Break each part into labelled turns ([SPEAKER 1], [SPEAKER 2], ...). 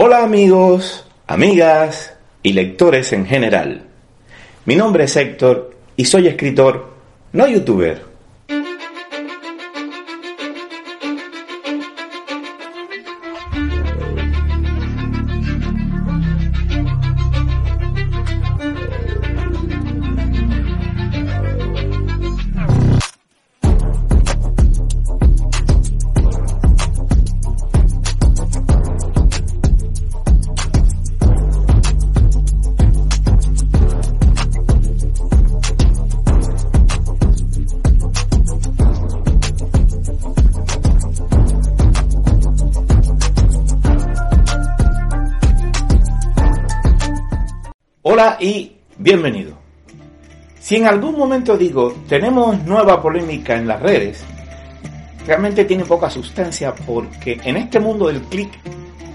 [SPEAKER 1] Hola amigos, amigas y lectores en general. Mi nombre es Héctor y soy escritor, no youtuber. Hola y bienvenido. Si en algún momento digo tenemos nueva polémica en las redes, realmente tiene poca sustancia porque en este mundo del clic,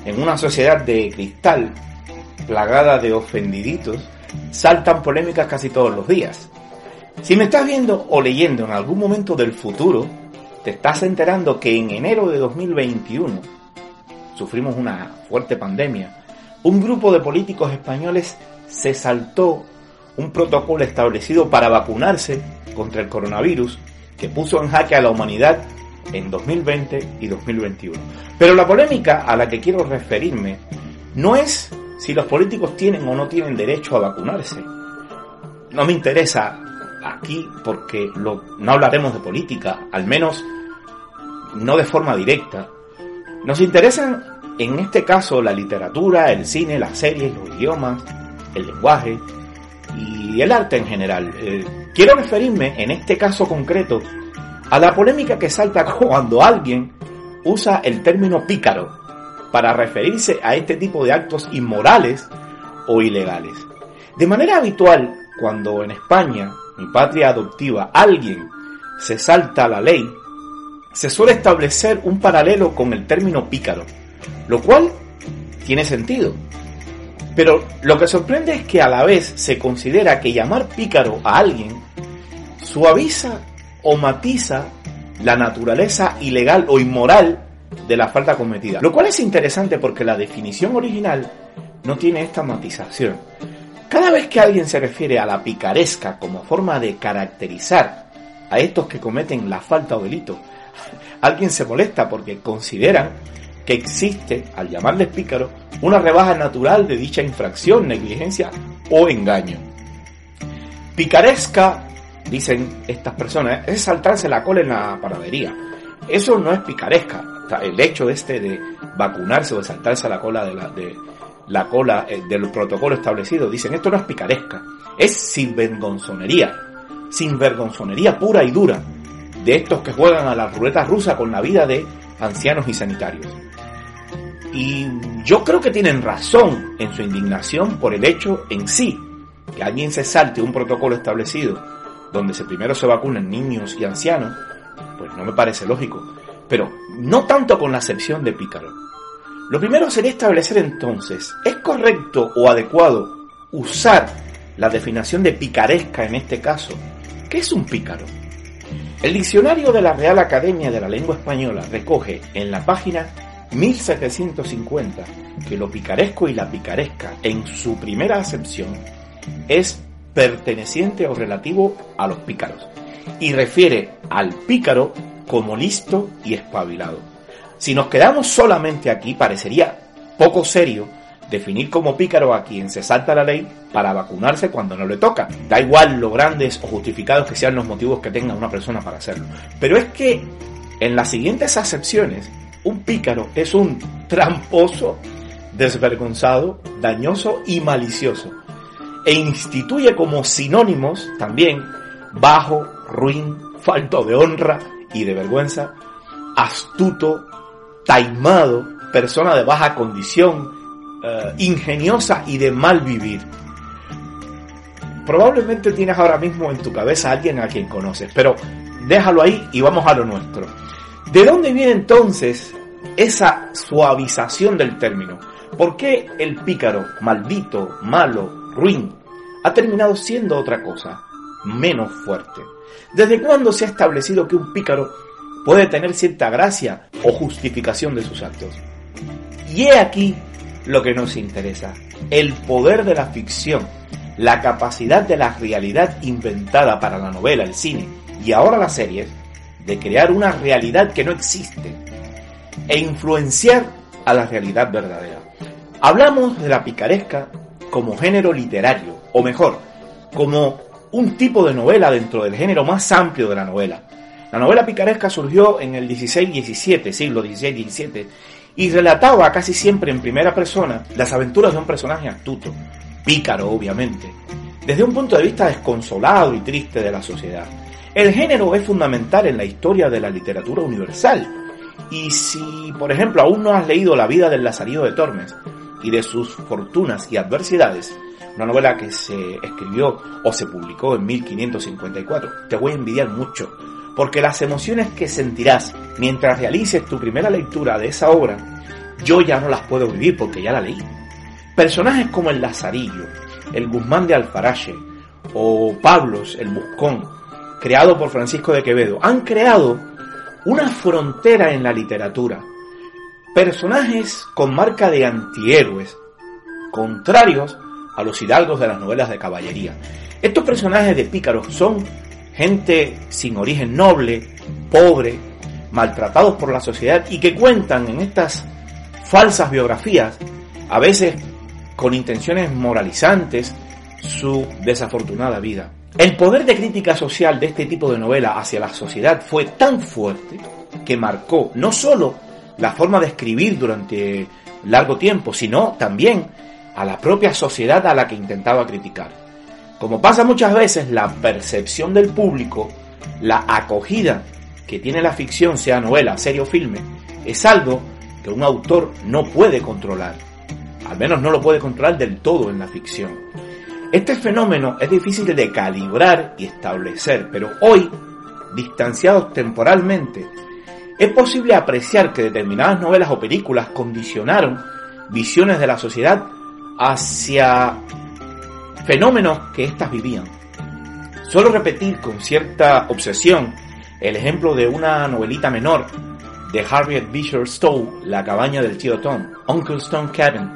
[SPEAKER 1] en una sociedad de cristal plagada de ofendiditos, saltan polémicas casi todos los días. Si me estás viendo o leyendo en algún momento del futuro, te estás enterando que en enero de 2021 sufrimos una fuerte pandemia. Un grupo de políticos españoles se saltó un protocolo establecido para vacunarse contra el coronavirus que puso en jaque a la humanidad en 2020 y 2021. Pero la polémica a la que quiero referirme no es si los políticos tienen o no tienen derecho a vacunarse. No me interesa aquí porque no hablaremos de política, al menos no de forma directa. Nos interesan en este caso la literatura, el cine, las series, los idiomas, el lenguaje y el arte en general. Eh, quiero referirme en este caso concreto a la polémica que salta cuando alguien usa el término pícaro para referirse a este tipo de actos inmorales o ilegales. De manera habitual, cuando en España, mi patria adoptiva, alguien se salta la ley, se suele establecer un paralelo con el término pícaro, lo cual tiene sentido, pero lo que sorprende es que a la vez se considera que llamar pícaro a alguien suaviza o matiza la naturaleza ilegal o inmoral de la falta cometida. Lo cual es interesante porque la definición original no tiene esta matización. Cada vez que alguien se refiere a la picaresca como forma de caracterizar a estos que cometen la falta o delito, alguien se molesta porque consideran que existe, al llamarles pícaro, una rebaja natural de dicha infracción, negligencia o engaño. Picaresca, dicen estas personas, es saltarse la cola en la panadería. Eso no es picaresca. el hecho este de vacunarse o de saltarse la cola de la, de la cola eh, del protocolo establecido, dicen esto no es picaresca, es sinvergonzonería, sinvergonzonería pura y dura de estos que juegan a la ruleta rusa con la vida de ancianos y sanitarios. Y yo creo que tienen razón en su indignación por el hecho en sí, que alguien se salte un protocolo establecido donde se primero se vacunan niños y ancianos, pues no me parece lógico. Pero no tanto con la acepción de pícaro. Lo primero sería establecer entonces, ¿es correcto o adecuado usar la definición de picaresca en este caso? ¿Qué es un pícaro? El diccionario de la Real Academia de la Lengua Española recoge en la página 1750 que lo picaresco y la picaresca en su primera acepción es perteneciente o relativo a los pícaros y refiere al pícaro como listo y espabilado. Si nos quedamos solamente aquí parecería poco serio definir como pícaro a quien se salta la ley para vacunarse cuando no le toca. Da igual lo grandes o justificados que sean los motivos que tenga una persona para hacerlo. Pero es que en las siguientes acepciones pícaro es un tramposo, desvergonzado, dañoso y malicioso. E instituye como sinónimos también bajo, ruin, falto de honra y de vergüenza, astuto, taimado, persona de baja condición, eh, ingeniosa y de mal vivir. Probablemente tienes ahora mismo en tu cabeza a alguien a quien conoces, pero déjalo ahí y vamos a lo nuestro. ¿De dónde viene entonces esa suavización del término? ¿Por qué el pícaro, maldito, malo, ruin, ha terminado siendo otra cosa, menos fuerte? ¿Desde cuándo se ha establecido que un pícaro puede tener cierta gracia o justificación de sus actos? Y he aquí lo que nos interesa. El poder de la ficción, la capacidad de la realidad inventada para la novela, el cine y ahora las series, de crear una realidad que no existe e influenciar a la realidad verdadera. Hablamos de la picaresca como género literario, o mejor, como un tipo de novela dentro del género más amplio de la novela. La novela picaresca surgió en el 16-17, siglo 16-17, y relataba casi siempre en primera persona las aventuras de un personaje astuto, pícaro obviamente, desde un punto de vista desconsolado y triste de la sociedad. El género es fundamental en la historia de la literatura universal, y si, por ejemplo, aún no has leído La vida del Lazarillo de Tormes y de sus fortunas y adversidades, una novela que se escribió o se publicó en 1554, te voy a envidiar mucho, porque las emociones que sentirás mientras realices tu primera lectura de esa obra, yo ya no las puedo vivir porque ya la leí. Personajes como el Lazarillo, el Guzmán de Alfarache o Pablos el Buscón, creado por Francisco de Quevedo, han creado una frontera en la literatura. Personajes con marca de antihéroes, contrarios a los hidalgos de las novelas de caballería. Estos personajes de pícaros son gente sin origen noble, pobre, maltratados por la sociedad y que cuentan en estas falsas biografías, a veces con intenciones moralizantes, su desafortunada vida. El poder de crítica social de este tipo de novela hacia la sociedad fue tan fuerte que marcó no solo la forma de escribir durante largo tiempo, sino también a la propia sociedad a la que intentaba criticar. Como pasa muchas veces, la percepción del público, la acogida que tiene la ficción, sea novela, serie o filme, es algo que un autor no puede controlar. Al menos no lo puede controlar del todo en la ficción. Este fenómeno es difícil de calibrar y establecer, pero hoy, distanciados temporalmente, es posible apreciar que determinadas novelas o películas condicionaron visiones de la sociedad hacia fenómenos que éstas vivían. Suelo repetir con cierta obsesión el ejemplo de una novelita menor de Harriet Beecher Stowe, La cabaña del tío Tom, Uncle Stone Cabin,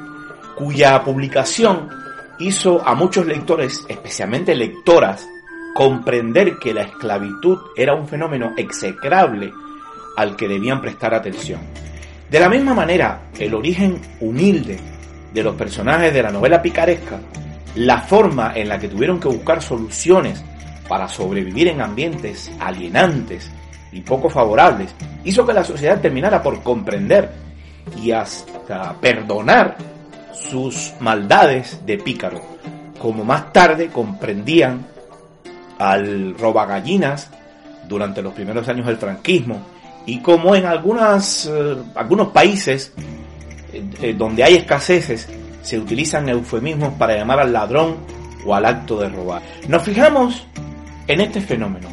[SPEAKER 1] cuya publicación hizo a muchos lectores, especialmente lectoras, comprender que la esclavitud era un fenómeno execrable al que debían prestar atención. De la misma manera, el origen humilde de los personajes de la novela picaresca, la forma en la que tuvieron que buscar soluciones para sobrevivir en ambientes alienantes y poco favorables, hizo que la sociedad terminara por comprender y hasta perdonar sus maldades de pícaro, como más tarde comprendían al robagallinas durante los primeros años del franquismo y como en algunas, eh, algunos países eh, donde hay escaseces, se utilizan eufemismos para llamar al ladrón o al acto de robar. Nos fijamos en este fenómeno.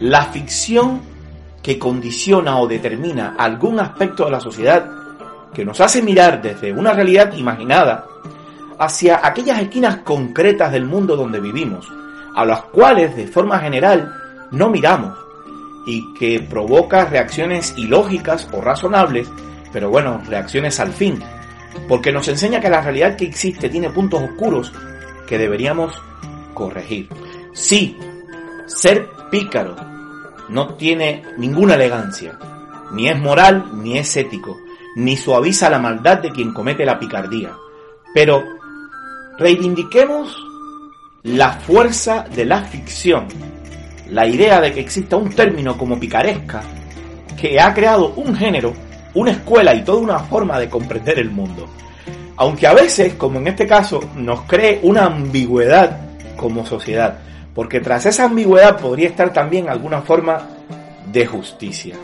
[SPEAKER 1] La ficción que condiciona o determina algún aspecto de la sociedad que nos hace mirar desde una realidad imaginada hacia aquellas esquinas concretas del mundo donde vivimos, a las cuales de forma general no miramos y que provoca reacciones ilógicas o razonables pero bueno, reacciones al fin, porque nos enseña que la realidad que existe tiene puntos oscuros que deberíamos corregir. Sí, ser pícaro no tiene ninguna elegancia, ni es moral ni es ético, ni suaviza la maldad de quien comete la picardía, pero reivindiquemos la fuerza de la ficción, la idea de que exista un término como picaresca que ha creado un género una escuela y toda una forma de comprender el mundo. Aunque a veces, como en este caso, nos cree una ambigüedad como sociedad, porque tras esa ambigüedad podría estar también alguna forma de justicia.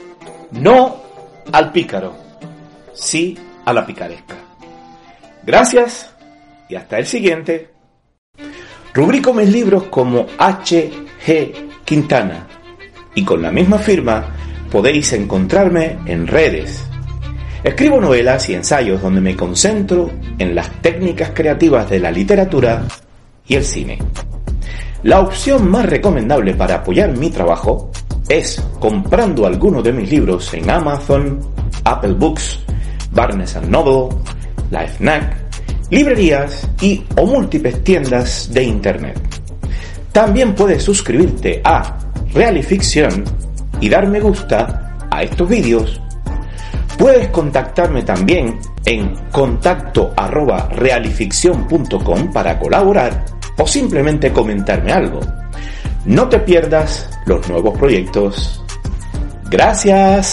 [SPEAKER 1] No al pícaro, sí a la picaresca. Gracias y hasta el siguiente. Rubrico mis libros como H. G. Quintana y con la misma firma podéis encontrarme en redes Escribo novelas y ensayos donde me concentro en las técnicas creativas de la literatura y el cine. La opción más recomendable para apoyar mi trabajo es comprando alguno de mis libros en Amazon, Apple Books, Barnes Noble, la FNAC, librerías y o múltiples tiendas de Internet. También puedes suscribirte a Realificción y dar me gusta a estos vídeos. Puedes contactarme también en contacto arroba realificción.com para colaborar o simplemente comentarme algo. No te pierdas los nuevos proyectos. Gracias.